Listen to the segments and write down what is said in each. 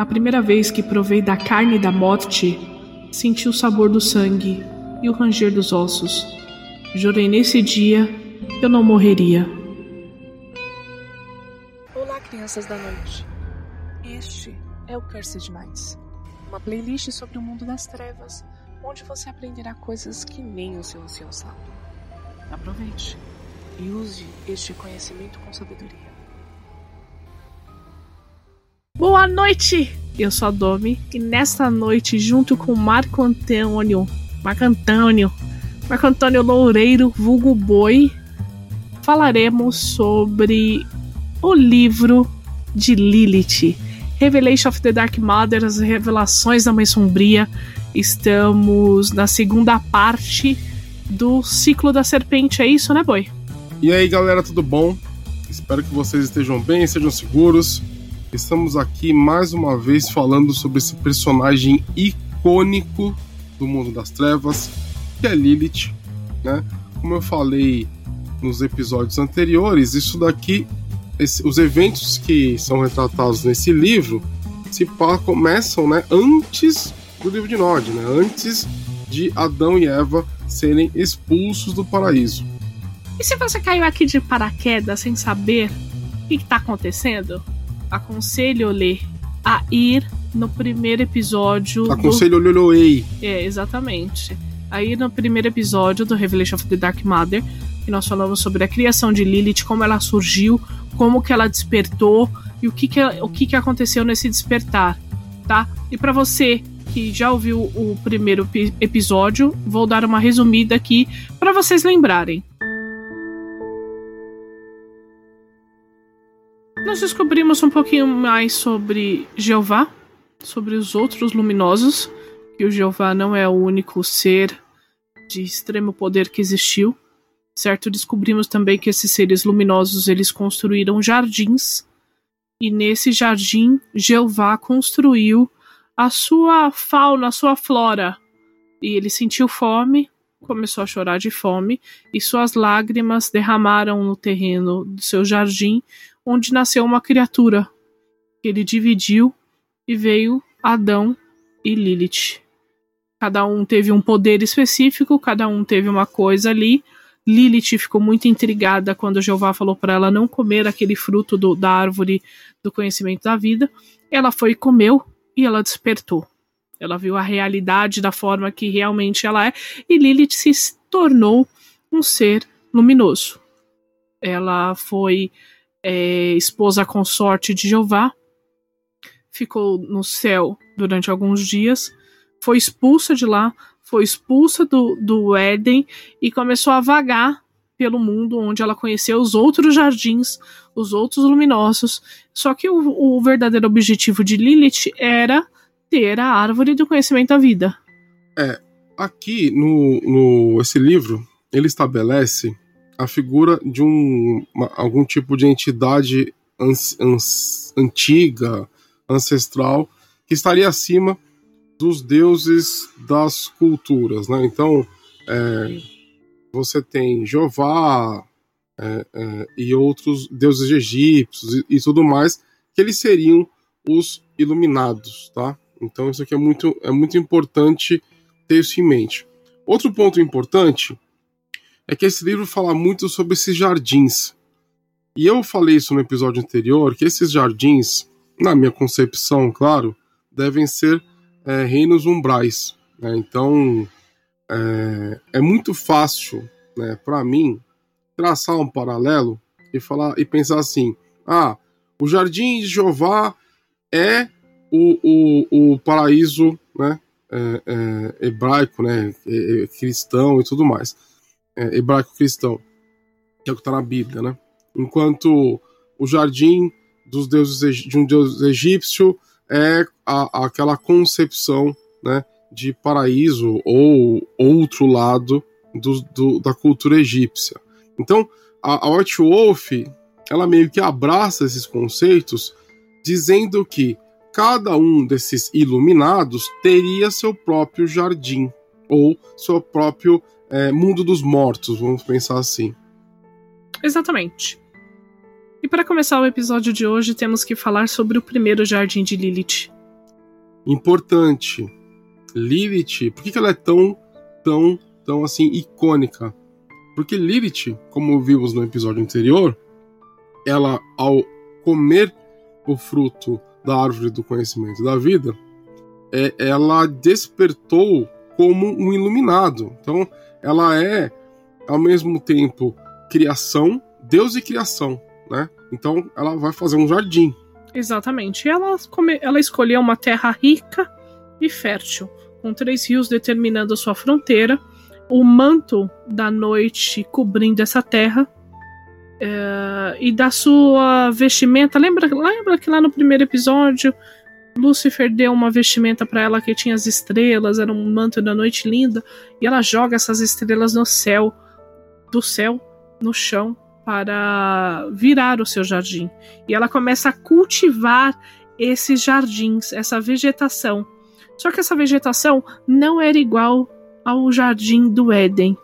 A primeira vez que provei da carne da morte, senti o sabor do sangue e o ranger dos ossos. Jurei nesse dia eu não morreria. Olá, crianças da noite. Este é o Curse Demais, uma playlist sobre o mundo das trevas, onde você aprenderá coisas que nem o seu ancião sabe. Aproveite e use este conhecimento com sabedoria. Boa noite! Eu sou a Domi e nesta noite, junto com Marco Antônio, Marco Antônio, Marco Antônio Loureiro, vulgo boi, falaremos sobre o livro de Lilith, Revelation of the Dark Mother, as revelações da Mãe Sombria. Estamos na segunda parte do ciclo da serpente, é isso, né, boi? E aí, galera, tudo bom? Espero que vocês estejam bem, sejam seguros. Estamos aqui mais uma vez falando sobre esse personagem icônico do mundo das trevas, que é Lilith, né? Como eu falei nos episódios anteriores, isso daqui, esse, os eventos que são retratados nesse livro, se começam, né, antes do livro de Nod, né? Antes de Adão e Eva serem expulsos do paraíso. E se você caiu aqui de paraquedas sem saber o que está acontecendo? Aconselho-lhe a ir no primeiro episódio. Aconselho-lhe do... É, exatamente. A ir no primeiro episódio do Revelation of the Dark Mother, que nós falamos sobre a criação de Lilith, como ela surgiu, como que ela despertou e o que, que, o que, que aconteceu nesse despertar, tá? E para você que já ouviu o primeiro episódio, vou dar uma resumida aqui para vocês lembrarem. Nós descobrimos um pouquinho mais sobre Jeová, sobre os outros luminosos, que o Jeová não é o único ser de extremo poder que existiu. Certo? Descobrimos também que esses seres luminosos eles construíram jardins e nesse jardim Jeová construiu a sua fauna, a sua flora. E ele sentiu fome, começou a chorar de fome e suas lágrimas derramaram no terreno do seu jardim, onde nasceu uma criatura. Ele dividiu e veio Adão e Lilith. Cada um teve um poder específico, cada um teve uma coisa ali. Lilith ficou muito intrigada quando Jeová falou para ela não comer aquele fruto do, da árvore do conhecimento da vida. Ela foi e comeu e ela despertou. Ela viu a realidade da forma que realmente ela é e Lilith se tornou um ser luminoso. Ela foi é, esposa consorte de Jeová, ficou no céu durante alguns dias, foi expulsa de lá, foi expulsa do, do Éden e começou a vagar pelo mundo, onde ela conheceu os outros jardins, os outros luminosos. Só que o, o verdadeiro objetivo de Lilith era ter a árvore do conhecimento da vida. É, aqui no, no esse livro ele estabelece a figura de um, uma, algum tipo de entidade ans, ans, antiga, ancestral, que estaria acima dos deuses das culturas. Né? Então, é, você tem Jeová é, é, e outros deuses egípcios e, e, tudo mais, que eles seriam os iluminados. Tá? Então, isso aqui é muito, é muito importante ter isso em mente. Outro ponto importante é que esse livro fala muito sobre esses jardins. E eu falei isso no episódio anterior, que esses jardins, na minha concepção, claro, devem ser é, reinos umbrais. Né? Então, é, é, muito fácil, né, para mim, traçar um paralelo e falar e pensar assim: ah, o jardim de Jeová é o, o, o paraíso, né, é, é hebraico, né, é, é cristão e tudo mais é, hebraico-cristão, que é o que está na Bíblia, né? Enquanto o jardim dos deuses de um deus egípcio é a, aquela concepção, né, de paraíso ou outro lado do, do, da cultura egípcia. Então, a, a White Wolf, ela meio que abraça esses conceitos, dizendo que cada um desses iluminados teria seu próprio jardim ou seu próprio é, mundo dos mortos, vamos pensar assim. Exatamente. E para começar o episódio de hoje, temos que falar sobre o primeiro jardim de Lilith. importante. Lilith, por que, que ela é tão, tão, tão assim icônica? Porque Lilith, como vimos no episódio anterior, ela ao comer o fruto da árvore do conhecimento da vida, é, ela despertou como um iluminado. Então, ela é ao mesmo tempo criação, Deus e criação, né? Então, ela vai fazer um jardim. Exatamente. Ela, come, ela escolheu uma terra rica e fértil, com três rios determinando a sua fronteira, o manto da noite cobrindo essa terra é, e da sua vestimenta. Lembra, lembra que lá no primeiro episódio Lúcifer deu uma vestimenta para ela que tinha as estrelas, era um manto da noite linda, e ela joga essas estrelas no céu, do céu no chão para virar o seu jardim. E ela começa a cultivar esses jardins, essa vegetação. Só que essa vegetação não era igual ao jardim do Éden.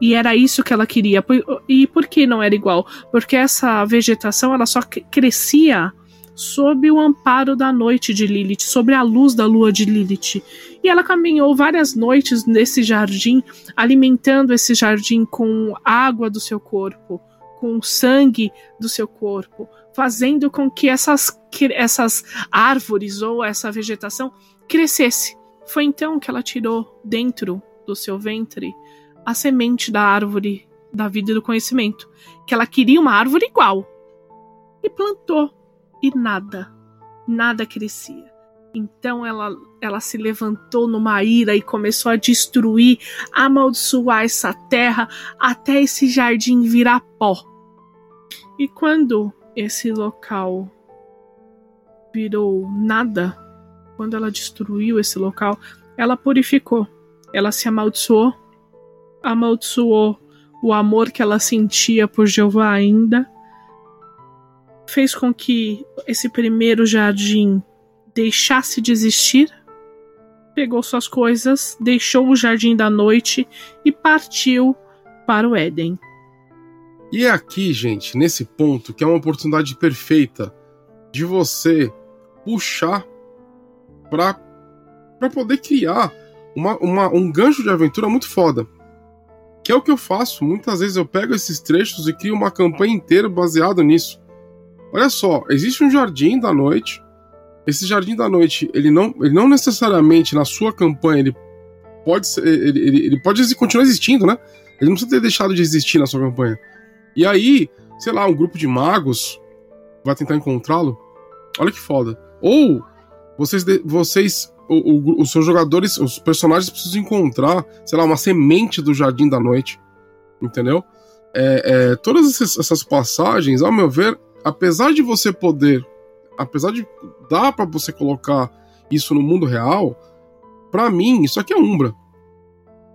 E era isso que ela queria. E por que não era igual? Porque essa vegetação ela só crescia sob o amparo da noite de Lilith, sobre a luz da lua de Lilith. E ela caminhou várias noites nesse jardim, alimentando esse jardim com água do seu corpo, com sangue do seu corpo, fazendo com que essas, essas árvores ou essa vegetação crescesse. Foi então que ela tirou dentro do seu ventre a semente da árvore da vida e do conhecimento, que ela queria uma árvore igual. E plantou, e nada, nada crescia. Então ela, ela se levantou numa ira e começou a destruir, amaldiçoar essa terra até esse jardim virar pó. E quando esse local virou nada, quando ela destruiu esse local, ela purificou. Ela se amaldiçoou, amaldiçoou o amor que ela sentia por Jeová ainda, fez com que esse primeiro jardim deixasse de existir, pegou suas coisas, deixou o jardim da noite e partiu para o Éden. E é aqui, gente, nesse ponto, que é uma oportunidade perfeita de você puxar para poder criar uma, uma, um gancho de aventura muito foda. Que é o que eu faço. Muitas vezes eu pego esses trechos e crio uma campanha inteira baseada nisso. Olha só, existe um jardim da noite. Esse jardim da noite, ele não, ele não necessariamente na sua campanha ele pode ser, ele, ele, ele pode continuar existindo, né? Ele não precisa ter deixado de existir na sua campanha. E aí, sei lá, um grupo de magos vai tentar encontrá-lo. Olha que foda. Ou vocês, vocês o, o, os seus jogadores, os personagens precisam encontrar, sei lá, uma semente do Jardim da Noite. Entendeu? É, é, todas essas, passagens, ao meu ver, apesar de você poder, apesar de dar para você colocar isso no mundo real, para mim, isso aqui é Umbra.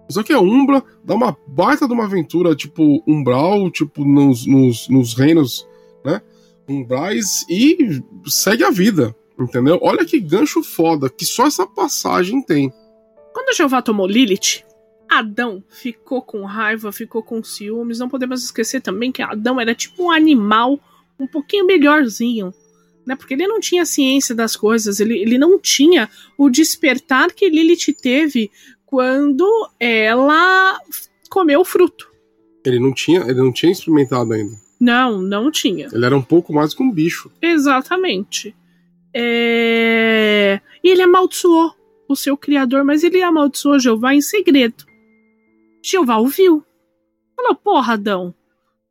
Só que a Umbra dá uma baita de uma aventura, tipo, Umbral, tipo, nos, nos, nos reinos, né? Umbrais e segue a vida, entendeu? Olha que gancho foda, que só essa passagem tem. Quando Jeová tomou Lilith, Adão ficou com raiva, ficou com ciúmes. Não podemos esquecer também que Adão era tipo um animal um pouquinho melhorzinho, né? Porque ele não tinha ciência das coisas, ele, ele não tinha o despertar que Lilith teve quando ela comeu o fruto. Ele não tinha, ele não tinha experimentado ainda. Não, não tinha. Ele era um pouco mais que um bicho. Exatamente. É... E ele amaldiçoou o seu criador, mas ele amaldiçoou Jeová em segredo. Jeová ouviu. Falou, porra, Adão.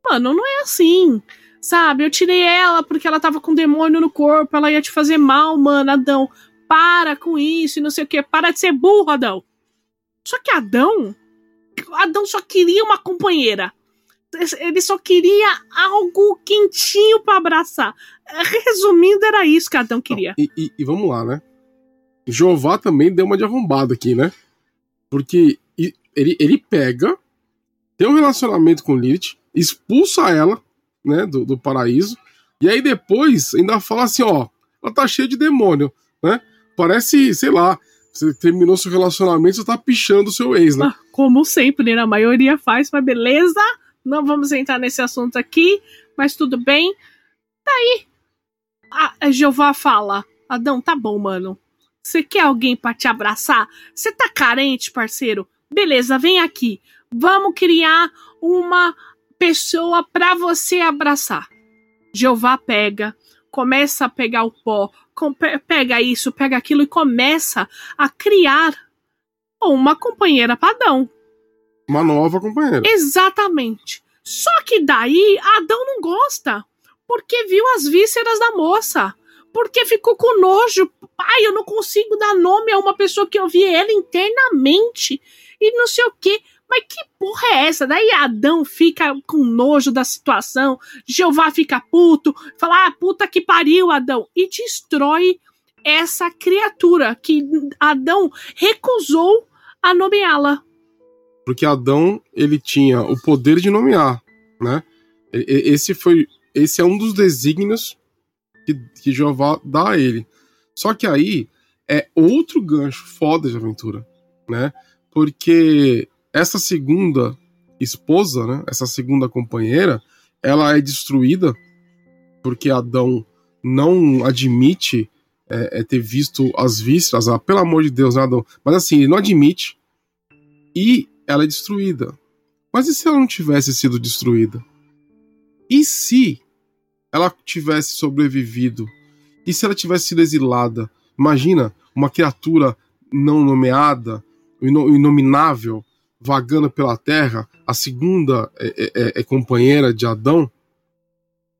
Mano, não é assim. Sabe, eu tirei ela porque ela tava com demônio no corpo, ela ia te fazer mal, mano, Adão. Para com isso e não sei o que. Para de ser burro, Adão. Só que Adão, Adão só queria uma companheira. Ele só queria algo quentinho para abraçar. Resumindo, era isso que Adão queria. Não, e, e, e, vamos lá, né? Jeová também deu uma de arrombado aqui, né? Porque ele, ele pega, tem um relacionamento com Lilith, expulsa ela, né, do, do paraíso, e aí depois ainda fala assim: ó, ela tá cheia de demônio, né? Parece, sei lá, você terminou seu relacionamento, você tá pichando o seu ex, né? Ah, como sempre, né? A maioria faz, mas beleza. Não vamos entrar nesse assunto aqui, mas tudo bem. Daí, a Jeová fala: Adão, tá bom, mano. Você quer alguém para te abraçar? Você tá carente, parceiro? Beleza, vem aqui. Vamos criar uma pessoa para você abraçar. Jeová pega, começa a pegar o pó, pega isso, pega aquilo e começa a criar uma companheira padrão. Uma nova companheira. Exatamente. Só que daí Adão não gosta, porque viu as vísceras da moça, porque ficou com nojo. Pai, eu não consigo dar nome a uma pessoa que eu vi ela internamente e não sei o que. Mas que porra é essa? Daí Adão fica com nojo da situação, Jeová fica puto, fala, ah, puta que pariu, Adão, e destrói essa criatura que Adão recusou a nomeá-la. Porque Adão, ele tinha o poder de nomear, né? Esse foi, esse é um dos desígnios que, que Jeová dá a ele. Só que aí é outro gancho foda de aventura, né? Porque essa segunda esposa, né? Essa segunda companheira, ela é destruída porque Adão não admite é, é ter visto as vísceras, ah, pelo amor de Deus, né, Adão? Mas assim, ele não admite e ela é destruída. Mas e se ela não tivesse sido destruída? E se ela tivesse sobrevivido? E se ela tivesse sido exilada? Imagina uma criatura não nomeada, inominável, vagando pela terra, a segunda é, é, é, é companheira de Adão.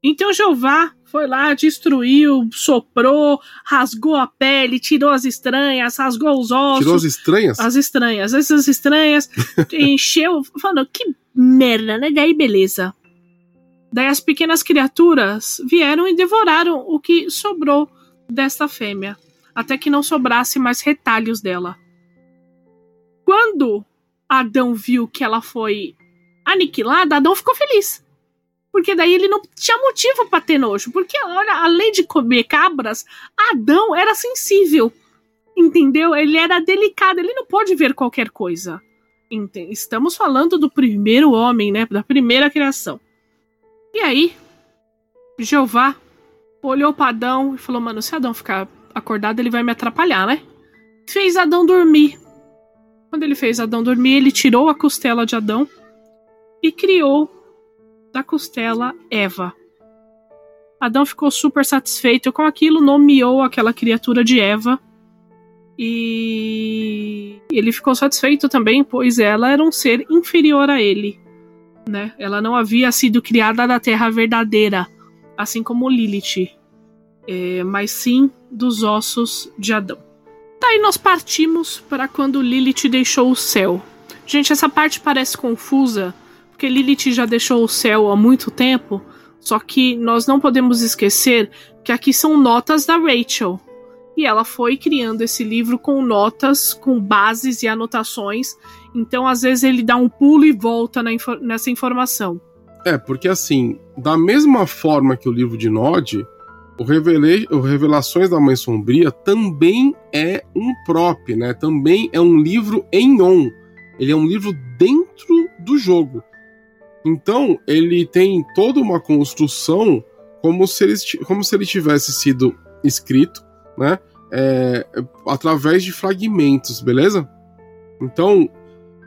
Então Jeová foi lá, destruiu, soprou, rasgou a pele, tirou as estranhas, rasgou os ossos. Tirou as estranhas? As estranhas. Essas estranhas, encheu, falando, que merda, né? Daí beleza. Daí as pequenas criaturas vieram e devoraram o que sobrou desta fêmea, até que não sobrasse mais retalhos dela. Quando Adão viu que ela foi aniquilada, Adão ficou feliz. Porque daí ele não tinha motivo para ter nojo. Porque, olha, além de comer cabras, Adão era sensível. Entendeu? Ele era delicado, ele não pode ver qualquer coisa. Estamos falando do primeiro homem, né? Da primeira criação. E aí, Jeová olhou para Adão e falou: Mano, se Adão ficar acordado, ele vai me atrapalhar, né? Fez Adão dormir. Quando ele fez Adão dormir, ele tirou a costela de Adão e criou da costela Eva. Adão ficou super satisfeito com aquilo, nomeou aquela criatura de Eva. E ele ficou satisfeito também, pois ela era um ser inferior a ele. Né? Ela não havia sido criada da terra verdadeira, assim como Lilith, é, mas sim dos ossos de Adão. Daí nós partimos para quando Lilith deixou o céu. Gente, essa parte parece confusa, porque Lilith já deixou o céu há muito tempo, só que nós não podemos esquecer que aqui são notas da Rachel. E ela foi criando esse livro com notas, com bases e anotações. Então, às vezes, ele dá um pulo e volta nessa informação. É, porque assim, da mesma forma que o livro de Nod, o, Revele o Revelações da Mãe Sombria também é um prop, né? Também é um livro em on. Ele é um livro dentro do jogo. Então, ele tem toda uma construção como se ele, como se ele tivesse sido escrito, né? É, através de fragmentos, beleza? Então,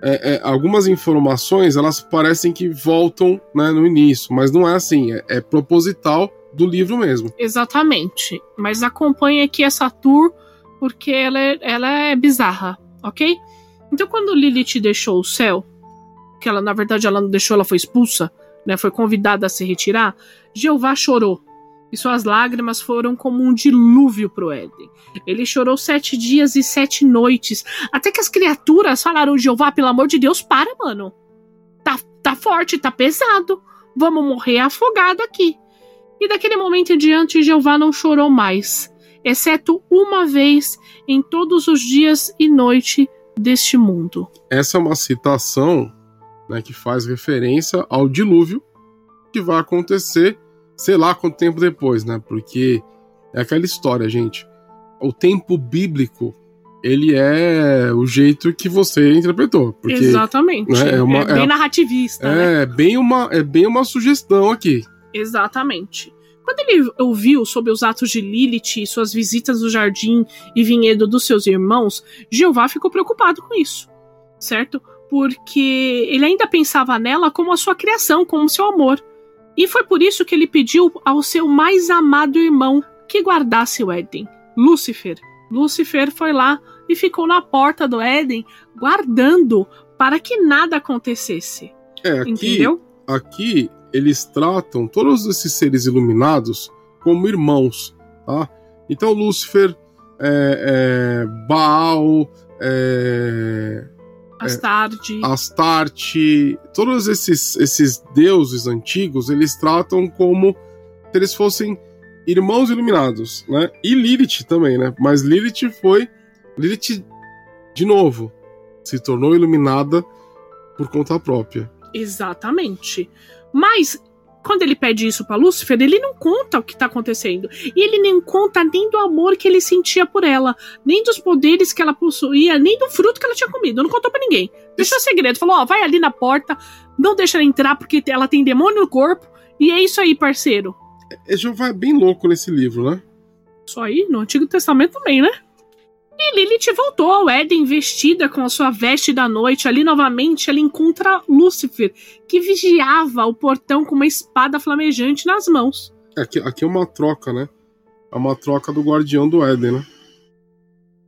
é, é, algumas informações elas parecem que voltam né, no início, mas não é assim, é, é proposital do livro mesmo. Exatamente. Mas acompanhe aqui essa tour porque ela é, ela é bizarra, ok? Então quando Lilith deixou o céu, que ela na verdade ela não deixou, ela foi expulsa, né? Foi convidada a se retirar. Jeová chorou e suas lágrimas foram como um dilúvio pro Éden. Ele chorou sete dias e sete noites, até que as criaturas falaram: Jeová, pelo amor de Deus, para, mano. Tá, tá forte, tá pesado. Vamos morrer afogado aqui. E daquele momento em diante, Jeová não chorou mais, exceto uma vez em todos os dias e noite deste mundo. Essa é uma citação né, que faz referência ao dilúvio que vai acontecer, sei lá quanto tempo depois, né? Porque é aquela história, gente. O tempo bíblico ele é o jeito que você interpretou. Porque, Exatamente. Né, é, uma, é, bem é, narrativista. É, né? bem uma, é bem uma sugestão aqui. Exatamente. Quando ele ouviu sobre os atos de Lilith e suas visitas no jardim e vinhedo dos seus irmãos, Jeová ficou preocupado com isso, certo? Porque ele ainda pensava nela como a sua criação, como seu amor. E foi por isso que ele pediu ao seu mais amado irmão que guardasse o Éden, Lúcifer. Lúcifer foi lá e ficou na porta do Éden, guardando para que nada acontecesse. É, aqui, Entendeu? aqui eles tratam todos esses seres iluminados como irmãos, tá? Então Lúcifer, é, é, Baal, é, é Astarte. Astarte, todos esses, esses deuses antigos, eles tratam como se eles fossem irmãos iluminados, né? E Lilith também, né? Mas Lilith foi Lilith de novo se tornou iluminada por conta própria. Exatamente. Mas quando ele pede isso para Lúcifer, ele não conta o que tá acontecendo. E ele nem conta nem do amor que ele sentia por ela, nem dos poderes que ela possuía, nem do fruto que ela tinha comido. Não contou para ninguém. Deixou segredo. Falou: ó, vai ali na porta, não deixa ela entrar porque ela tem demônio no corpo. E é isso aí, parceiro. É, Jeová é bem louco nesse livro, né? Isso aí, no Antigo Testamento também, né? E Lilith voltou ao Éden vestida com a sua veste da noite. Ali novamente ela encontra Lúcifer, que vigiava o portão com uma espada flamejante nas mãos. Aqui, aqui é uma troca, né? É uma troca do guardião do Éden, né?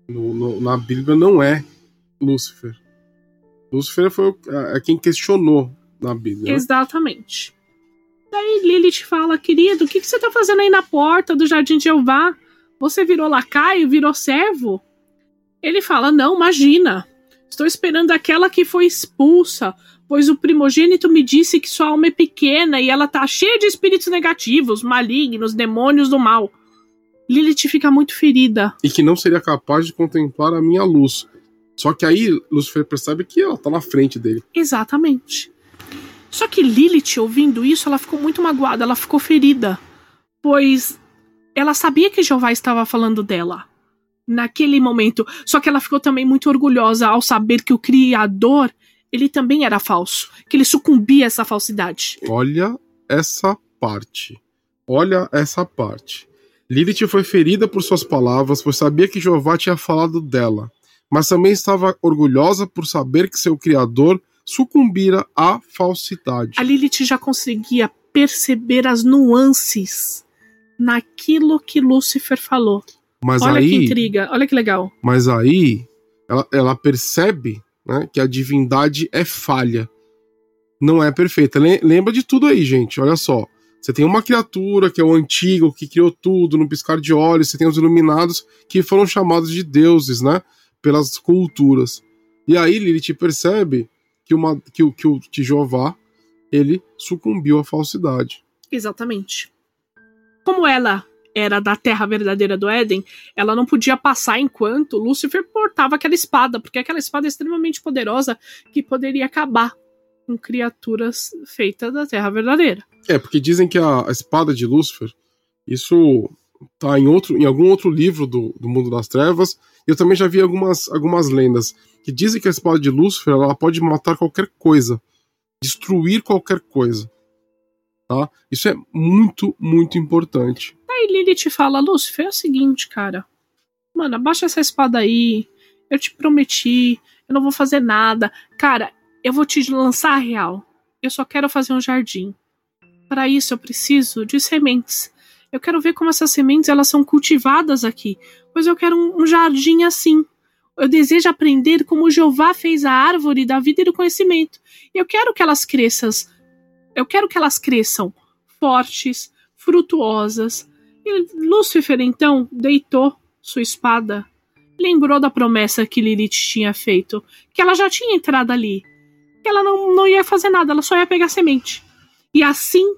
No, no, na Bíblia não é Lúcifer. Lúcifer foi é, é quem questionou na Bíblia. Né? Exatamente. Daí Lilith fala, querido, o que, que você tá fazendo aí na porta do Jardim de Jeová? Você virou lacaio, virou servo? Ele fala: Não, imagina. Estou esperando aquela que foi expulsa, pois o primogênito me disse que sua alma é pequena e ela tá cheia de espíritos negativos, malignos, demônios do mal. Lilith fica muito ferida. E que não seria capaz de contemplar a minha luz. Só que aí Lucifer percebe que ela tá na frente dele. Exatamente. Só que Lilith, ouvindo isso, ela ficou muito magoada, ela ficou ferida. Pois ela sabia que Jeová estava falando dela naquele momento. Só que ela ficou também muito orgulhosa ao saber que o Criador, ele também era falso, que ele sucumbia a essa falsidade. Olha essa parte. Olha essa parte. Lilith foi ferida por suas palavras, pois sabia que Jeová tinha falado dela, mas também estava orgulhosa por saber que seu Criador sucumbira à falsidade. A Lilith já conseguia perceber as nuances naquilo que Lúcifer falou. Mas olha aí, que intriga, olha que legal. Mas aí ela, ela percebe né, que a divindade é falha. Não é perfeita. Lembra de tudo aí, gente. Olha só. Você tem uma criatura que é o antigo, que criou tudo no piscar de olhos. Você tem os iluminados que foram chamados de deuses, né? Pelas culturas. E aí Lilith percebe que, uma, que, que, o, que Jeová ele sucumbiu à falsidade. Exatamente. Como ela era da terra verdadeira do Éden, ela não podia passar enquanto Lúcifer portava aquela espada, porque aquela espada é extremamente poderosa que poderia acabar com criaturas feitas da terra verdadeira. É, porque dizem que a, espada de Lúcifer, isso tá em outro em algum outro livro do, do mundo das trevas. Eu também já vi algumas, algumas lendas que dizem que a espada de Lúcifer ela pode matar qualquer coisa, destruir qualquer coisa. Tá? Isso é muito, muito importante. Aí Lilith fala: Lúcifer, é o seguinte, cara. Mano, abaixa essa espada aí. Eu te prometi. Eu não vou fazer nada. Cara, eu vou te lançar a real. Eu só quero fazer um jardim. Para isso eu preciso de sementes. Eu quero ver como essas sementes elas são cultivadas aqui. Pois eu quero um, um jardim assim. Eu desejo aprender como Jeová fez a árvore da vida e do conhecimento. Eu quero que elas cresçam. Eu quero que elas cresçam fortes, frutuosas, Lúcifer então deitou sua espada. Lembrou da promessa que Lilith tinha feito, que ela já tinha entrado ali, que ela não, não ia fazer nada, ela só ia pegar semente. E assim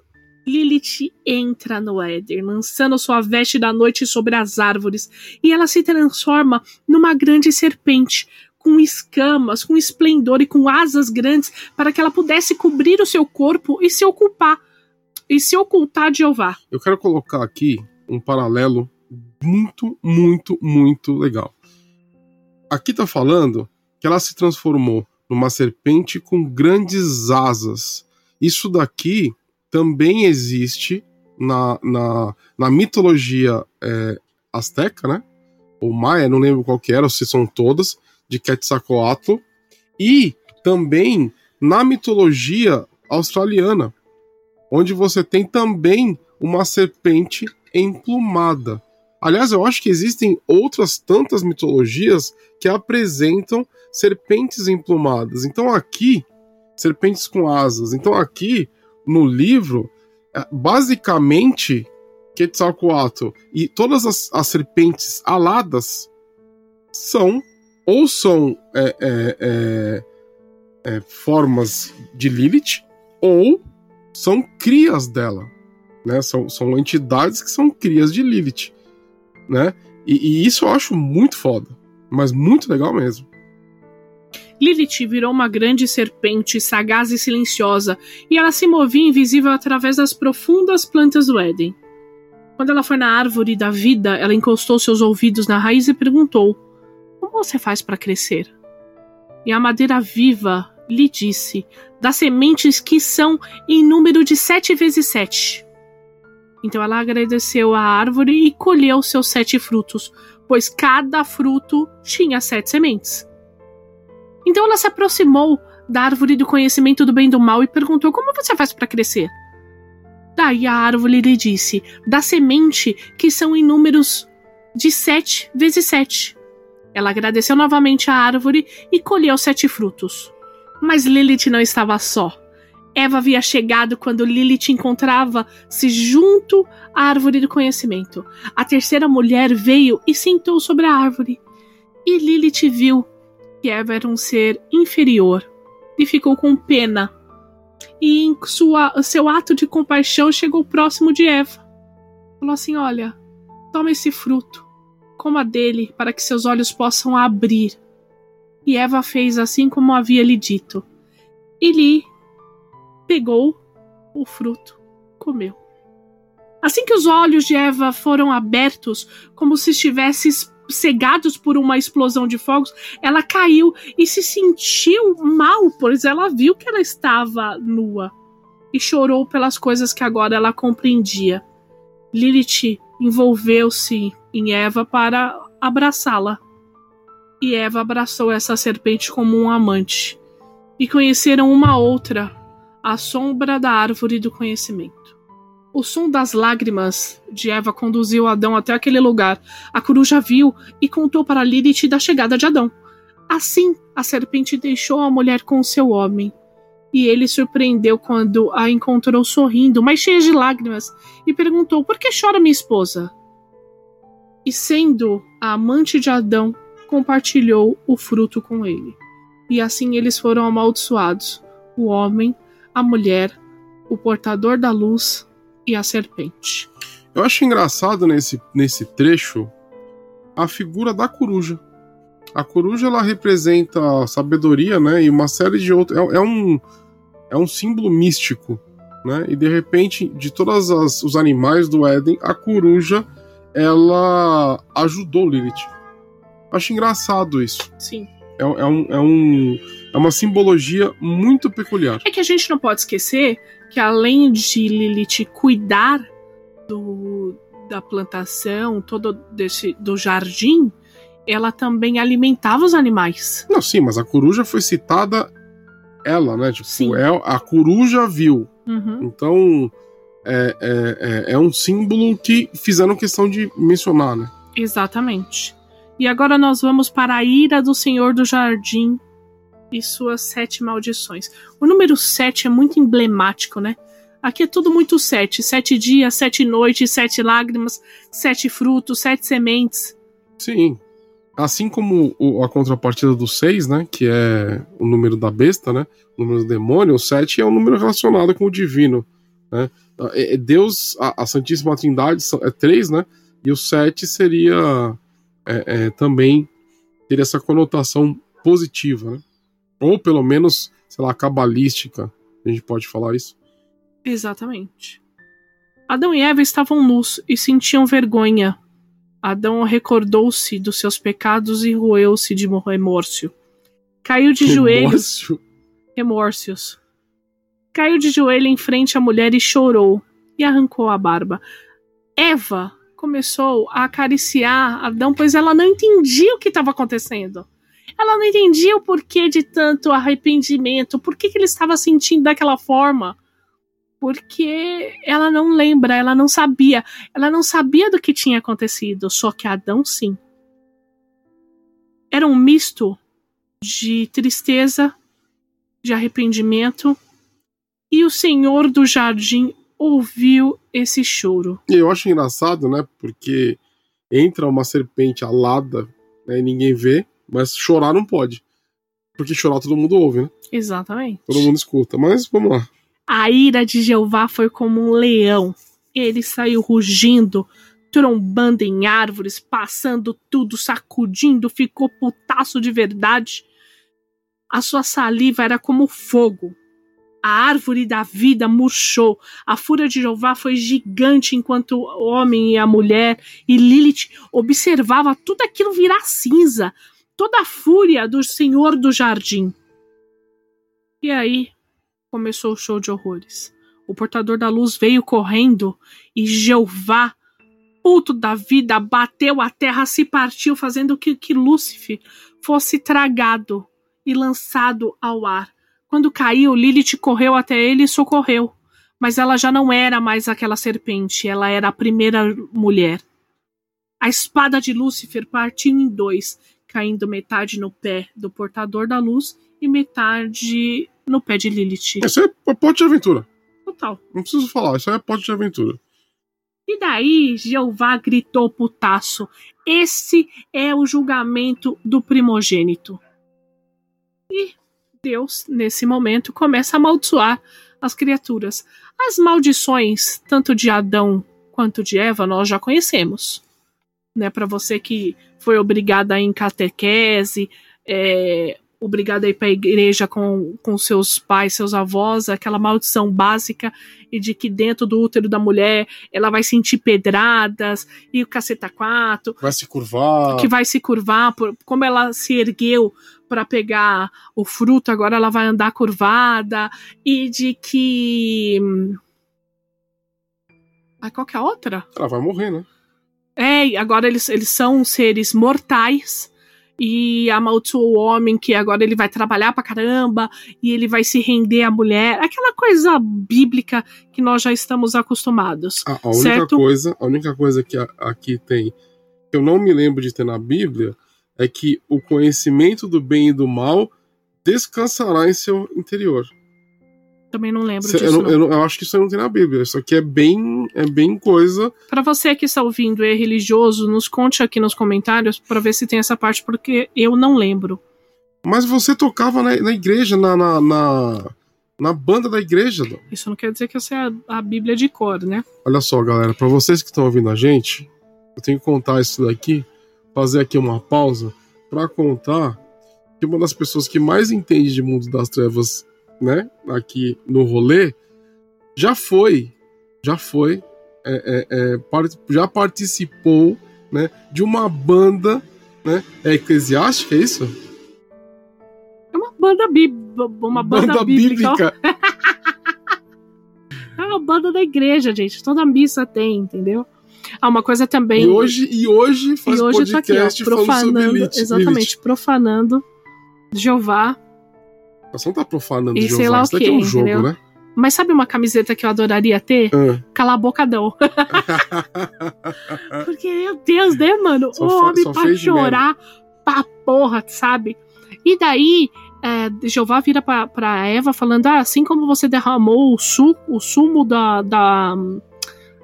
Lilith entra no Éder, lançando sua veste da noite sobre as árvores, e ela se transforma numa grande serpente, com escamas, com esplendor e com asas grandes, para que ela pudesse cobrir o seu corpo e se ocupar e se ocultar de Jeová. Eu quero colocar aqui um paralelo muito, muito, muito legal. Aqui tá falando que ela se transformou numa serpente com grandes asas. Isso daqui também existe na, na, na mitologia é, azteca, né? Ou maia, não lembro qual que era, ou se são todas, de Quetzalcoatl. E também na mitologia australiana, onde você tem também uma serpente emplumada. Aliás, eu acho que existem outras tantas mitologias que apresentam serpentes emplumadas. Então aqui, serpentes com asas. Então aqui no livro, é, basicamente, Quetzalcoatl e todas as, as serpentes aladas são ou são é, é, é, é, formas de Lilith ou são crias dela, né? São, são entidades que são crias de Lilith, né? E, e isso eu acho muito foda, mas muito legal mesmo. Lilith virou uma grande serpente, sagaz e silenciosa, e ela se movia invisível através das profundas plantas do Éden. Quando ela foi na árvore da vida, ela encostou seus ouvidos na raiz e perguntou: Como você faz para crescer? E a madeira viva lhe disse: Das sementes que são em número de sete vezes sete. Então ela agradeceu à árvore e colheu seus sete frutos, pois cada fruto tinha sete sementes. Então ela se aproximou da árvore do conhecimento do bem e do mal e perguntou: Como você faz para crescer? Daí a árvore lhe disse: Da semente, que são em números de sete vezes sete. Ela agradeceu novamente à árvore e colheu sete frutos. Mas Lilith não estava só. Eva havia chegado quando Lilith encontrava-se junto à árvore do conhecimento. A terceira mulher veio e sentou sobre a árvore. E Lilith viu que Eva era um ser inferior e ficou com pena. E em sua, seu ato de compaixão chegou próximo de Eva. Falou assim: Olha, toma esse fruto, coma dele para que seus olhos possam abrir. E Eva fez assim como havia lhe dito. E lhe pegou o fruto, comeu. Assim que os olhos de Eva foram abertos, como se estivesse cegados por uma explosão de fogos, ela caiu e se sentiu mal, pois ela viu que ela estava nua e chorou pelas coisas que agora ela compreendia. Lilith envolveu-se em Eva para abraçá-la. E Eva abraçou essa serpente como um amante. E conheceram uma outra, a sombra da árvore do conhecimento. O som das lágrimas de Eva conduziu Adão até aquele lugar. A coruja viu e contou para Lilith da chegada de Adão. Assim, a serpente deixou a mulher com seu homem. E ele surpreendeu quando a encontrou sorrindo, mas cheia de lágrimas, e perguntou: Por que chora minha esposa? E sendo a amante de Adão, compartilhou o fruto com ele. E assim eles foram amaldiçoados: o homem, a mulher, o portador da luz e a serpente. Eu acho engraçado nesse, nesse trecho a figura da coruja. A coruja ela representa a sabedoria, né? E uma série de outros. É, é, um, é um símbolo místico, né? E de repente, de todos os animais do Éden, a coruja ela ajudou Lilith. Acho engraçado isso. Sim. É, é, um, é, um, é uma simbologia muito peculiar. É que a gente não pode esquecer que além de Lilith cuidar do, da plantação, todo desse do jardim, ela também alimentava os animais. Não, sim, mas a coruja foi citada ela, né? Tipo, sim. É, a coruja viu. Uhum. Então é, é, é, é um símbolo que fizeram questão de mencionar, né? Exatamente. E agora nós vamos para a ira do Senhor do Jardim, e suas sete maldições. O número sete é muito emblemático, né? Aqui é tudo muito sete. Sete dias, sete noites, sete lágrimas, sete frutos, sete sementes. Sim. Assim como a contrapartida do seis, né? Que é o número da besta, né? O número do demônio, o sete é um número relacionado com o divino. Né? É, é Deus, a, Santíssima Trindade é três, né? E o sete seria é, é, também teria essa conotação positiva, né? Ou pelo menos, sei lá, cabalística. A gente pode falar isso? Exatamente. Adão e Eva estavam nus e sentiam vergonha. Adão recordou-se dos seus pecados e roeu-se de remorso. Caiu de joelhos. Remorsos. Caiu de joelho em frente à mulher e chorou. e arrancou a barba. Eva começou a acariciar Adão, pois ela não entendia o que estava acontecendo. Ela não entendia o porquê de tanto arrependimento, por que, ele estava sentindo daquela forma. Porque ela não lembra, ela não sabia. Ela não sabia do que tinha acontecido, só que Adão sim. Era um misto de tristeza, de arrependimento, e o Senhor do jardim ouviu esse choro. Eu acho engraçado, né? Porque entra uma serpente alada, né, e ninguém vê, mas chorar não pode. Porque chorar todo mundo ouve, né? Exatamente. Todo mundo escuta. Mas vamos lá. A ira de Jeová foi como um leão. Ele saiu rugindo, trombando em árvores, passando tudo, sacudindo, ficou putaço de verdade. A sua saliva era como fogo. A árvore da vida murchou. A fúria de Jeová foi gigante enquanto o homem e a mulher e Lilith observava tudo aquilo virar cinza. Toda a fúria do Senhor do Jardim. E aí começou o show de horrores. O portador da luz veio correndo e Jeová, puto da vida, bateu a terra, se partiu, fazendo que, que Lúcifer fosse tragado e lançado ao ar. Quando caiu, Lilith correu até ele e socorreu. Mas ela já não era mais aquela serpente, ela era a primeira mulher. A espada de Lúcifer partiu em dois, caindo metade no pé do portador da luz e metade no pé de Lilith. Isso é pote de aventura. Total. Não preciso falar, isso é pote de aventura. E daí Jeová gritou putaço: Esse é o julgamento do primogênito. E Deus, nesse momento, começa a amaldiçoar as criaturas. As maldições, tanto de Adão quanto de Eva, nós já conhecemos. Né, para você que foi obrigada em catequese, é, obrigada a ir para a igreja com, com seus pais, seus avós, aquela maldição básica e de que dentro do útero da mulher ela vai sentir pedradas e o caceta quatro. Vai se curvar. Que vai se curvar, por, como ela se ergueu para pegar o fruto, agora ela vai andar curvada e de que. Ah, qual que é a outra? Ela vai morrer, né? É, agora eles, eles são seres mortais e amaldiçoou o homem que agora ele vai trabalhar pra caramba e ele vai se render à mulher. Aquela coisa bíblica que nós já estamos acostumados. A, a única certo? coisa, a única coisa que aqui tem que eu não me lembro de ter na Bíblia é que o conhecimento do bem e do mal descansará em seu interior. Também não lembro Cê- disso. eu, não- não. eu não- eu acho que isso aí não tem na Bíblia. Isso aqui é bem, é bem coisa. Pra você que está ouvindo e é religioso, nos conte aqui nos comentários pra ver se tem essa parte, porque eu não lembro. Mas você tocava na, na igreja, na, na, na, na banda da igreja. Isso não quer dizer que eu sei a, a Bíblia de cor, né? Olha só, galera, para vocês que estão ouvindo a gente, eu tenho que contar isso daqui, fazer aqui uma pausa para contar que uma das pessoas que mais entende de mundo das trevas, né, aqui no rolê, já foi, já foi, é, é, é, part- já participou, né, de uma banda, né, é eclesiástica, é isso? É uma banda bíblica. Uma banda, bíblica. É uma banda da igreja, gente. Toda missa tem, entendeu? Ah, uma coisa também. E hoje, e hoje faz e hoje tá aqui, ó, podcast profanando. Lilith. exatamente, profanando Jeová. Você não tá profanando E de sei Jeová, lá o isso é quê, um jogo, entendeu? né? Mas sabe uma camiseta que eu adoraria ter? Ah. Cala a boca, não. Porque, meu Deus, né, mano? O homem pra chorar pra porra, sabe? E daí, é, Jeová vira pra, pra Eva falando: ah, assim como você derramou o, su o sumo da, da-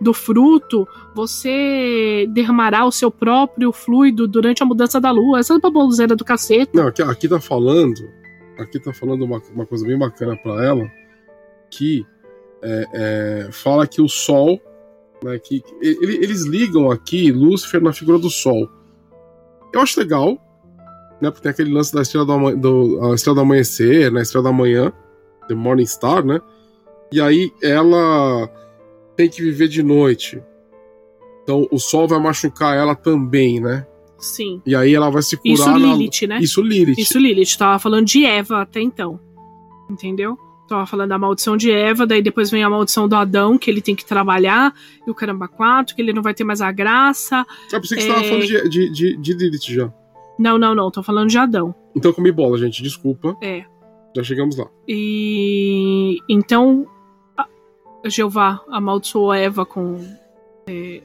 do fruto, você derramará o seu próprio fluido durante a mudança da lua. Essa baboseira do cacete. Não, aqui, aqui tá falando. Aqui tá falando uma, uma coisa bem bacana pra ela. Que é, é, fala que o sol. Né, que, ele- eles ligam aqui Lúcifer na figura do sol. Eu acho legal. Né, porque tem aquele lance da estrela do, do, a estrela do amanhecer, né, estrela da manhã. The Morning Star, né? E aí ela tem que viver de noite. Então o sol vai machucar ela também, né? Sim. E aí ela vai se curar Isso na- Lilith, né? Isso Lilith. Isso Lilith. Tava falando de Eva até então. Entendeu? Tava falando da maldição de Eva, daí depois vem a maldição do Adão, que ele tem que trabalhar, e o caramba quatro, que ele não vai ter mais a graça. Eu pensei que você tava É. falando de, de, de, de Lilith já. Não, não, não, tô falando de Adão. Então comi bola, gente. Desculpa. É. Já chegamos lá. E então Jeová amaldiçoou Eva com é,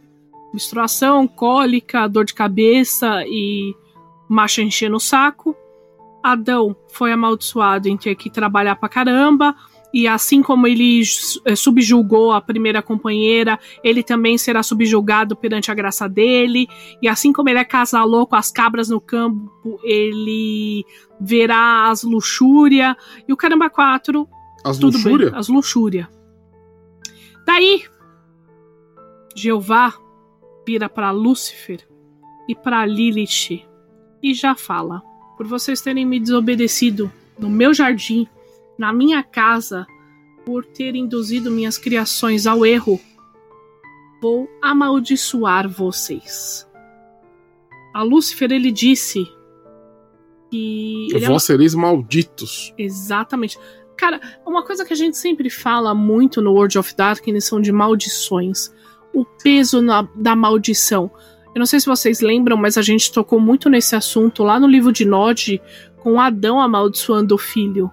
menstruação, cólica, dor de cabeça e macha enchendo o saco. Adão foi amaldiçoado em ter que trabalhar pra caramba. E assim como ele eh, subjulgou a primeira companheira, ele também será subjulgado perante a graça dele. E assim como ele acasalou com as cabras no campo, ele verá as luxúria. E o caramba 4 As tudo luxúria? bem, as luxúria. Daí, Jeová vira para Lúcifer e para Lilith e já fala: Por vocês terem me desobedecido no meu jardim, na minha casa, por ter induzido minhas criações ao erro, vou amaldiçoar vocês. A Lúcifer ele disse que Vós sereis malditos. Exatamente. Cara, uma coisa que a gente sempre fala muito no World of Darkness são de maldições. O peso na- da maldição. Eu não sei se vocês lembram, mas a gente tocou muito nesse assunto lá no livro de Nod, com Adão amaldiçoando o filho.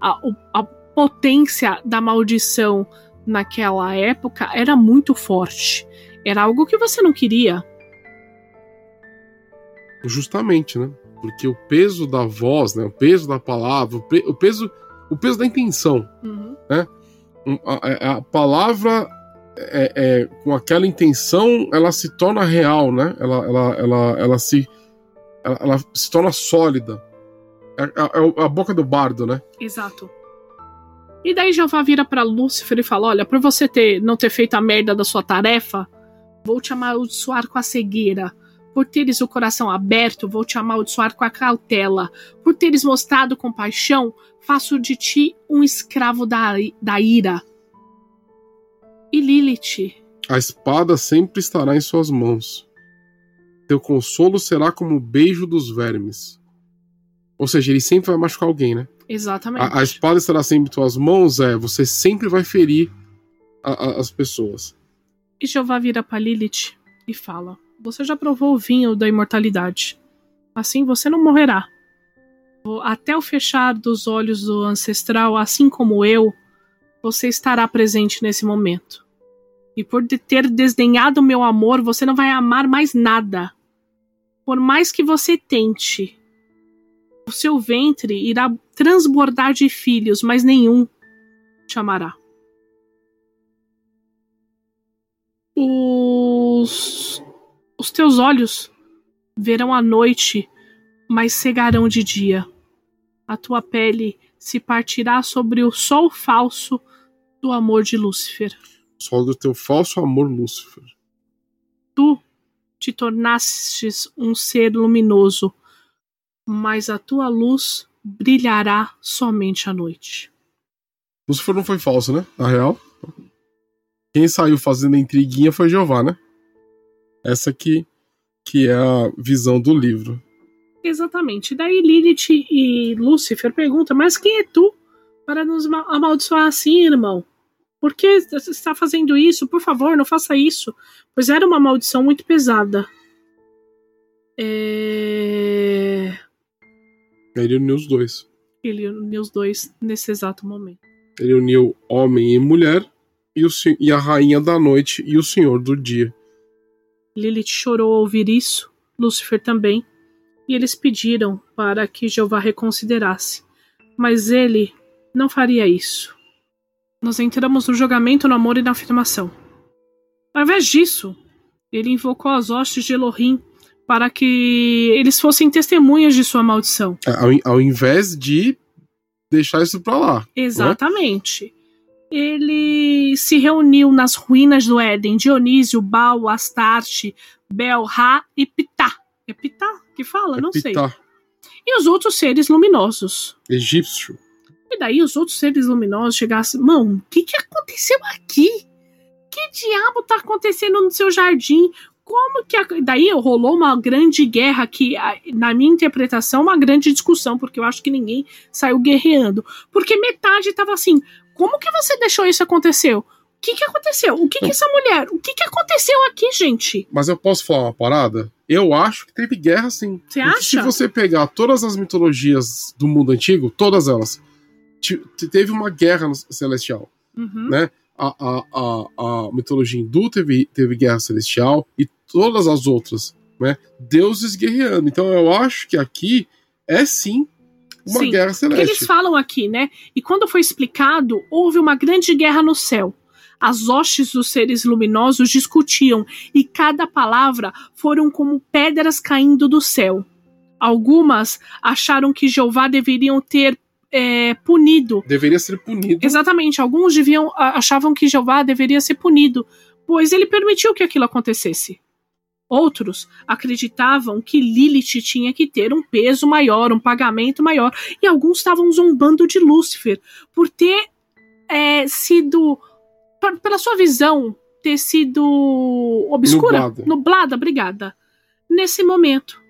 A, a potência da maldição naquela época era muito forte. Era algo que você não queria. Justamente, né? Porque o peso da voz, né? O peso da palavra, o, o peso, o peso da intenção. Uhum. Um, A, a- a palavra é, é, com aquela intenção, ela se torna real, né? Ela, ela, ela, ela se, ela, ela se torna sólida. É, é- é a boca do bardo, né? Exato. E daí Jeová vira pra Lúcifer e fala: Olha, por você ter não ter feito a merda da sua tarefa, vou te amaldiçoar com a cegueira. Por teres o coração aberto, vou te amaldiçoar com a cautela. Por teres mostrado compaixão, faço de ti um escravo da, da ira. E Lilith, A espada sempre estará em suas mãos. Teu consolo será como o beijo dos vermes. Ou seja, ele sempre vai machucar alguém, né? exatamente. A, a espada estará sempre em tuas mãos, é, você sempre vai ferir a- a- as pessoas. E Jeová vira para Lilith e fala: Você já provou o vinho da imortalidade. Assim você não morrerá. Até o fechar dos olhos do ancestral, assim como eu, você estará presente nesse momento. E por ter desdenhado meu amor, você não vai amar mais nada. Por mais que você tente, o seu ventre irá transbordar de filhos, mas nenhum te amará. Os, os teus olhos verão a noite, mas cegarão de dia. A tua pele se partirá sobre o sol falso do amor de Lúcifer. Só do teu falso amor, Lúcifer. Tu te tornastes um ser luminoso, mas a tua luz brilhará somente à noite. Lúcifer não foi falso, né? Na real. Quem saiu fazendo a intriguinha foi Jeová, né? Essa que, que é a visão do livro. Exatamente. Daí Lilith e Lúcifer perguntam: Mas quem é tu para nos ma- amaldiçoar assim, irmão? Por que você está fazendo isso? Por favor, não faça isso. Pois era uma maldição muito pesada. É... Ele uniu os dois. Ele uniu os dois nesse exato momento. Ele uniu homem e mulher, e, o, e a rainha da noite e o senhor do dia. Lilith chorou ao ouvir isso, Lúcifer também, e eles pediram para que Jeová reconsiderasse. Mas ele não faria isso. Nós entramos no julgamento, no amor e na afirmação. Ao invés disso, ele invocou as hostes de Elohim para que eles fossem testemunhas de sua maldição. É, Ao, ao invés de deixar isso pra lá. Exatamente. Ele se reuniu nas ruínas do Éden, Dionísio, Baal, Astarte, Bel, Ra e Pitá. É Pitá que fala? É Não sei. E os outros seres luminosos. egípcio. E daí os outros seres luminosos chegassem, mano, o que que aconteceu aqui? Que diabo tá acontecendo no seu jardim? como que. A... Daí rolou uma grande guerra que, na minha interpretação, uma grande discussão, porque eu acho que ninguém saiu guerreando. Porque metade tava assim: como que você deixou isso acontecer? O que, que aconteceu? O que, que essa mulher? O que, que aconteceu aqui, gente? Mas eu posso falar uma parada? Eu acho que teve guerra sim. Você acha? Se você pegar todas as mitologias do mundo antigo, todas elas, teve uma guerra celestial. Uhum. Né? A, a, a, a, mitologia hindu teve, teve guerra celestial e todas as outras, né? Deuses guerreando. Então eu acho que aqui é sim uma sim, guerra celeste. Porque eles falam aqui, né? E quando foi explicado, houve uma grande guerra no céu. As hostes dos seres luminosos discutiam, e cada palavra foram como pedras caindo do céu. Algumas acharam que Jeová deveriam ter é, punido. Deveria ser punido. Exatamente. Alguns deviam, achavam que Jeová deveria ser punido, pois ele permitiu que aquilo acontecesse. Outros acreditavam que Lilith tinha que ter um peso maior, um pagamento maior, e alguns estavam zombando de Lúcifer por ter é, sido pela sua visão ter sido obscura, nublada. nublada, obrigada, nesse momento.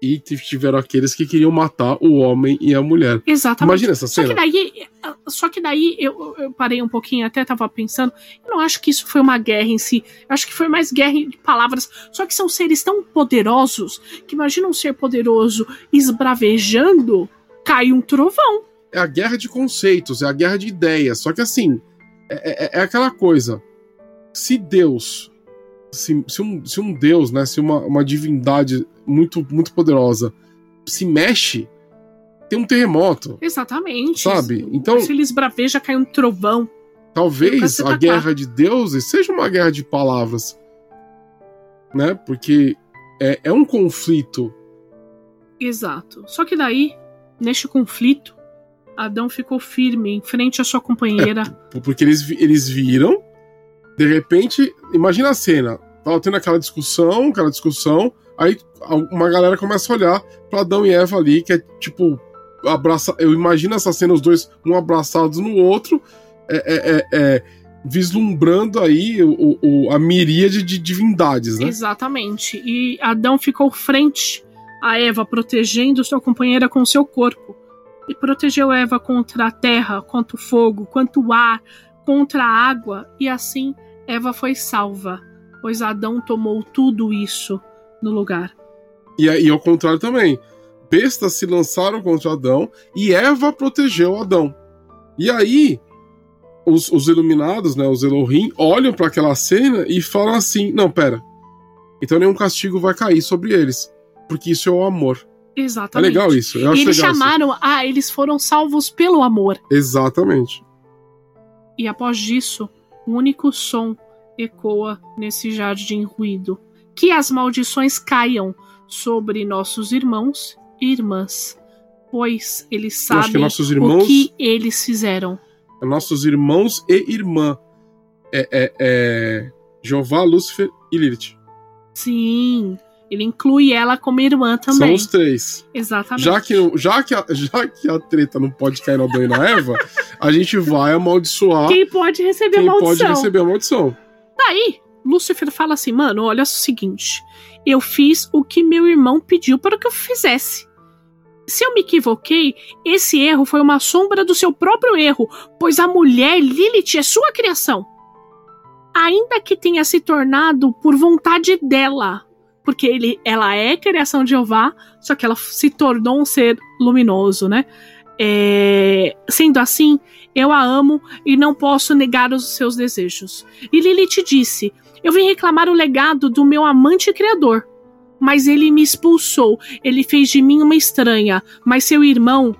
E tiveram aqueles que queriam matar o homem e a mulher. Exatamente. Imagina essa cena. Só que daí, só que daí eu, eu parei um pouquinho, até tava pensando, eu não acho que isso foi uma guerra em si. Eu acho que foi mais guerra de palavras. Só que são seres tão poderosos que imagina um ser poderoso esbravejando, cai um trovão. É a guerra de conceitos, é a guerra de ideias. Só que assim, é, é, é aquela coisa. Se Deus. Se, se, um, se um Deus, né? Se uma, uma divindade muito, muito poderosa se mexe, tem um terremoto. Exatamente. Sabe? Então. Se eles braveja, cai um trovão. Talvez a guerra de deuses seja uma guerra de palavras. Né? Porque é, é um conflito. Exato. Só que daí, neste conflito, Adão ficou firme em frente à sua companheira. É, porque eles, eles viram, de repente, imagina a cena, tava tendo aquela discussão, aquela discussão, aí uma galera começa a olhar para Adão e Eva ali, que é tipo, abraça, eu imagino essa cena, os dois, um abraçados no outro, é, é, é, é vislumbrando aí o, o, a miríade de divindades, né? Exatamente. E Adão ficou frente a Eva, protegendo sua companheira com seu corpo e protegeu Eva contra a terra, contra o fogo, contra o ar, contra a água, e assim Eva foi salva, pois Adão tomou tudo isso no lugar. E, e ao contrário também, bestas se lançaram contra Adão e Eva protegeu Adão. E aí, os, os iluminados, né, os Elohim, olham para aquela cena e falam assim: não, pera, então nenhum castigo vai cair sobre eles, porque isso é o amor. Exatamente. É legal isso. Eu acho e eles legal chamaram, isso. ah, eles foram salvos pelo amor. Exatamente. E após isso, um único som ecoa nesse jardim ruído. Que as maldições caiam sobre nossos irmãos e irmãs, pois eles sabem que irmãos, o que eles fizeram. É nossos irmãos e irmã. É, é, é Jeová, Lúcifer e Lilith. Sim. Ele inclui ela como irmã também. São os três. Exatamente. Já que, já que, a, já que a treta não pode cair no Adão e na Eva, a gente vai amaldiçoar. Quem pode receber quem a maldição. pode receber a maldição. Daí, Lúcifer fala assim: mano, olha o seguinte. Eu fiz o que meu irmão pediu para que eu fizesse. Se eu me equivoquei, esse erro foi uma sombra do seu próprio erro, pois a mulher Lilith é sua criação. Ainda que tenha se tornado por vontade dela, porque ele, ela é criação de Jeová, só que ela se tornou um ser luminoso, né? É, sendo assim, eu a amo e não posso negar os seus desejos. E Lilith disse: Eu vim reclamar o legado do meu amante criador. Mas ele me expulsou, ele fez de mim uma estranha, mas seu irmão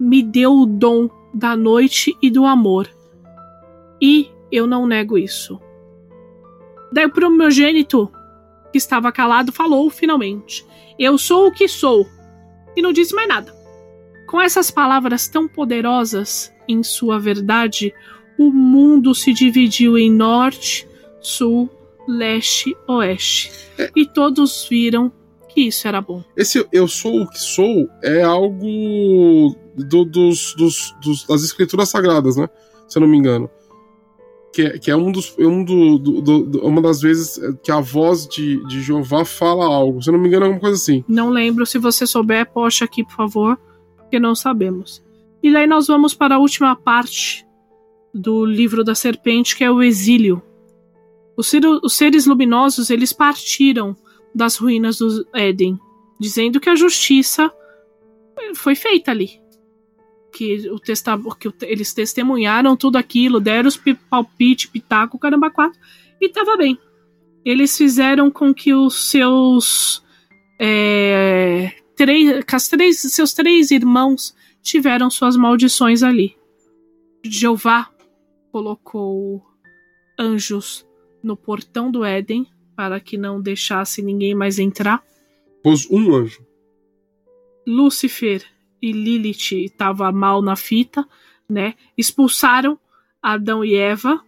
me deu o dom da noite e do amor. E eu não nego isso. Daí o primogênito que estava calado, falou finalmente: Eu sou o que sou. E não disse mais nada. Com essas palavras tão poderosas em sua verdade, o mundo se dividiu em norte, sul, leste, oeste. É. E todos viram que isso era bom. Esse eu sou o que sou é algo do, dos, dos, dos, das escrituras sagradas, né? Se eu não me engano. Que é, que é um dos, um do, do, do, uma das vezes que a voz de, de Jeová fala algo. Se eu não me engano, é alguma coisa assim. Não lembro. Se você souber, poste aqui, por favor, porque não sabemos. E daí nós vamos para a última parte do livro da serpente, que é o exílio. Os, os seres luminosos eles partiram das ruínas do Éden, dizendo que a justiça foi feita ali que, o testa, que eles testemunharam tudo aquilo, deram os palpite, pitaco, caramba, quatro, e tava bem. Eles fizeram com que os seus. É, três, as três, seus três irmãos tiveram suas maldições ali. Jeová colocou anjos no portão do Éden para que não deixasse ninguém mais entrar. Pôs um anjo. Lúcifer e Lilith estava mal na fita, né? Expulsaram Adão e Eva,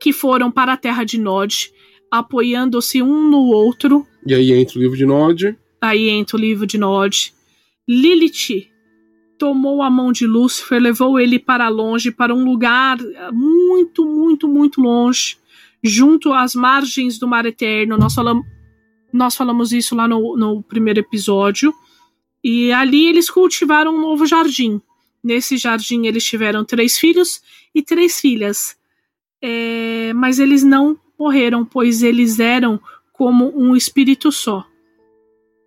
que foram para a terra de Nod, apoiando-se um no outro. E aí entra o livro de Nod. Aí entra o livro de Nod. Lilith tomou a mão de Lúcifer, levou ele para longe, para um lugar muito, muito, muito longe, junto às margens do Mar Eterno. Nós falamos, nós falamos isso lá no, no primeiro episódio. E ali eles cultivaram um novo jardim. Nesse jardim eles tiveram três filhos e três filhas. É, mas eles não morreram, pois eles eram como um espírito só.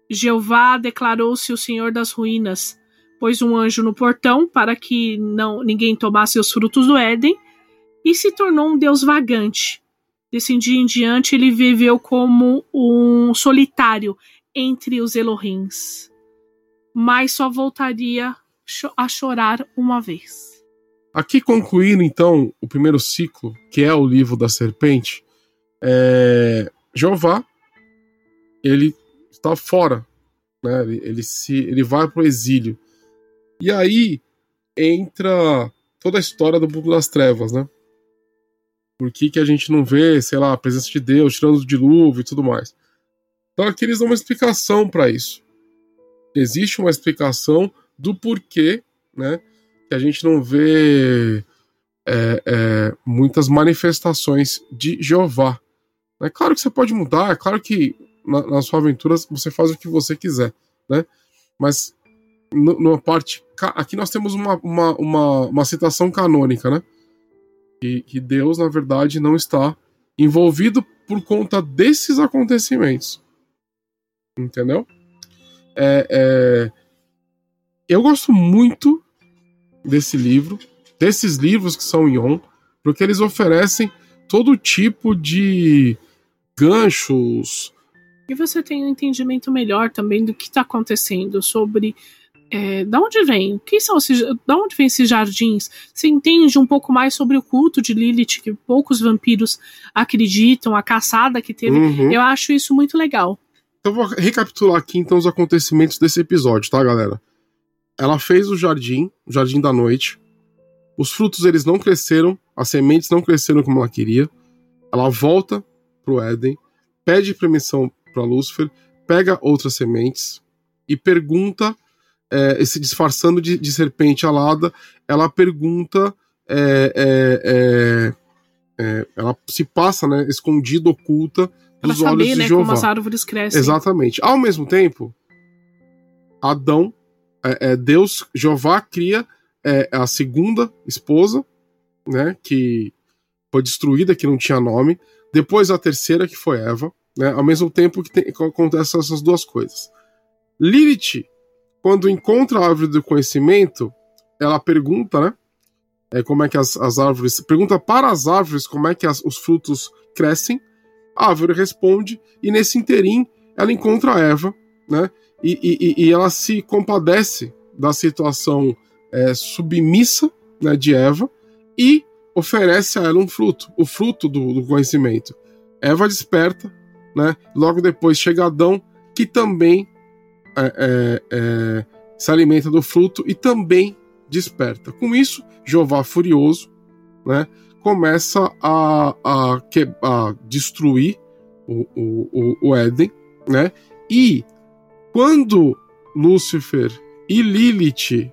Jeová declarou-se o Senhor das ruínas, pôs um anjo no portão para que não ninguém tomasse os frutos do Éden e se tornou um Deus vagante. Desse dia em diante ele viveu como um solitário entre os Elohims mas só voltaria a chorar uma vez. Aqui concluindo então o primeiro ciclo, que é o livro da serpente, é... Jeová ele está fora, né? Ele, ele se ele vai para o exílio e aí entra toda a história do mundo das trevas, né? Por que, que a gente não vê, sei lá, a presença de Deus tirando o dilúvio e tudo mais? Então aqui eles dão uma explicação para isso existe uma explicação do porquê, né, que a gente não vê é, é, muitas manifestações de Jeová. É claro que você pode mudar, é claro que na, na sua aventura você faz o que você quiser, né? Mas numa parte aqui nós temos uma, uma, uma, uma citação canônica, né? Que, que Deus na verdade não está envolvido por conta desses acontecimentos, entendeu? É, é, eu gosto muito desse livro, desses livros que são Ion, porque eles oferecem todo tipo de ganchos. E você tem um entendimento melhor também do que está acontecendo sobre é, da onde vem? Quem são esses, da onde vem esses jardins? Você entende um pouco mais sobre o culto de Lilith, que poucos vampiros acreditam, a caçada que teve. Uhum. Eu acho isso muito legal. Então vou recapitular aqui então os acontecimentos desse episódio, tá, galera? Ela fez o jardim, o jardim da noite. Os frutos eles não cresceram, as sementes não cresceram como ela queria. Ela volta pro Éden, pede permissão para Lúcifer, pega outras sementes e pergunta, é, se disfarçando de, de, serpente alada, ela pergunta, é, é, é, é ela se passa, né, escondida, oculta para saber, né, como as árvores crescem. Exatamente. Ao mesmo tempo, Adão, é, é, Deus, Jeová cria é, a segunda esposa, né, que foi destruída, que não tinha nome. Depois a terceira, que foi Eva, né, ao mesmo tempo que, tem, que acontecem essas duas coisas. Lilith, quando encontra a árvore do conhecimento, ela pergunta, né, é, como é que as, as árvores, pergunta para as árvores como é que as, os frutos crescem, árvore responde, e nesse interim ela encontra Eva, né? E, e, e ela se compadece da situação é, submissa né, de Eva e oferece a ela um fruto, o fruto do, do conhecimento. Eva desperta, né? Logo depois chega Adão, que também é, é, é, se alimenta do fruto e também desperta. Com isso, Jeová furioso, né? Começa a, a, que, a destruir o, o, o Éden, né? E quando Lúcifer e Lilith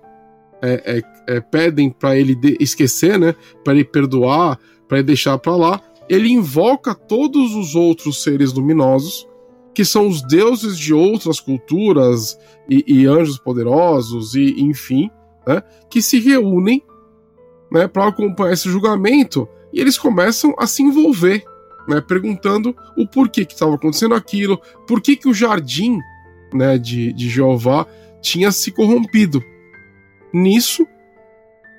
é, é, é, pedem para ele esquecer, né? Para ele perdoar, para deixar para lá, ele invoca todos os outros seres luminosos, que são os deuses de outras culturas e, e anjos poderosos e enfim, né, que se reúnem né, para acompanhar esse julgamento e eles começam a se envolver, né, perguntando o porquê que estava acontecendo aquilo, por que, que o jardim né, de, de Jeová tinha se corrompido. Nisso,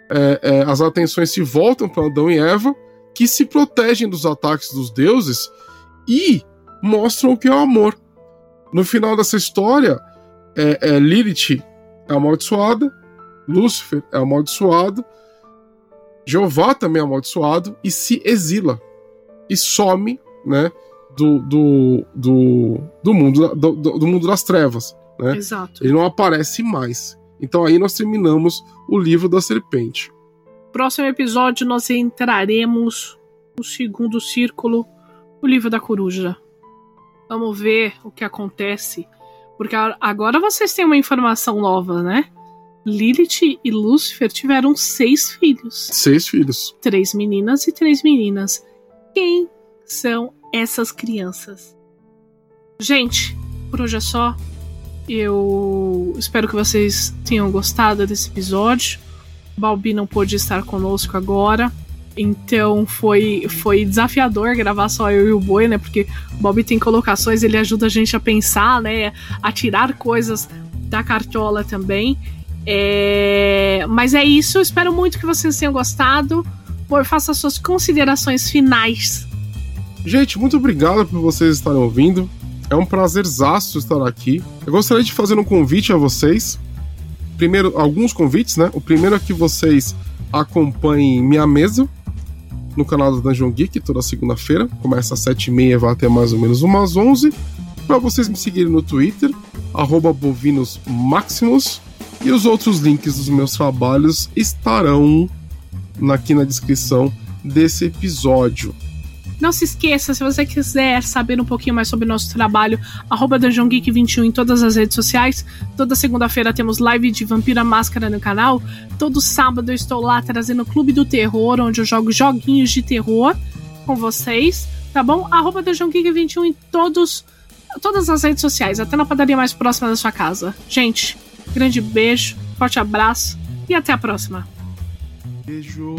é, é, as atenções se voltam para Adão e Eva, que se protegem dos ataques dos deuses e mostram o que é o amor. No final dessa história, é, é Lilith é amaldiçoada, Lúcifer é amaldiçoado, Jeová também é amaldiçoado e se exila e some, né, do, do, do, do mundo, do, do, mundo das trevas. Né? Exato. Ele não aparece mais. Então aí nós terminamos o livro da serpente. Próximo episódio nós entraremos no segundo círculo, o livro da coruja. Vamos ver o que acontece. Porque agora vocês têm uma informação nova, né? Lilith e Lúcifer tiveram seis filhos. Seis filhos. Três meninas e três meninas. Quem são essas crianças? Gente, por hoje é só. Eu espero que vocês tenham gostado desse episódio. Balbi não pôde estar conosco agora. Então foi, foi desafiador gravar só eu e o Boi, né? Porque o Balbi tem colocações, ele ajuda a gente a pensar, né? A tirar coisas da cartola também. É... Mas é isso, espero muito que vocês tenham gostado. Boi, faça suas considerações finais. Gente, muito obrigado por vocês estarem ouvindo. É um prazerzaço estar aqui. Eu gostaria de fazer um convite a vocês. Primeiro, alguns convites, né? O primeiro é que vocês acompanhem minha mesa no canal da Dungeon Geek toda segunda-feira. Começa às 7h30 e vai até mais ou menos umas 11 Para vocês me seguirem no Twitter, bovinosmaximus. E os outros links dos meus trabalhos estarão aqui na descrição desse episódio. Não se esqueça, se você quiser saber um pouquinho mais sobre o nosso trabalho, arroba DungeonGeek21 em todas as redes sociais. Toda segunda-feira temos live de Vampira Máscara no canal. Todo sábado eu estou lá trazendo o Clube do Terror, onde eu jogo joguinhos de terror com vocês, tá bom? Arroba DungeonGeek21 em todos, todas as redes sociais, até na padaria mais próxima da sua casa. Gente, grande beijo, forte abraço e até a próxima. Beijo!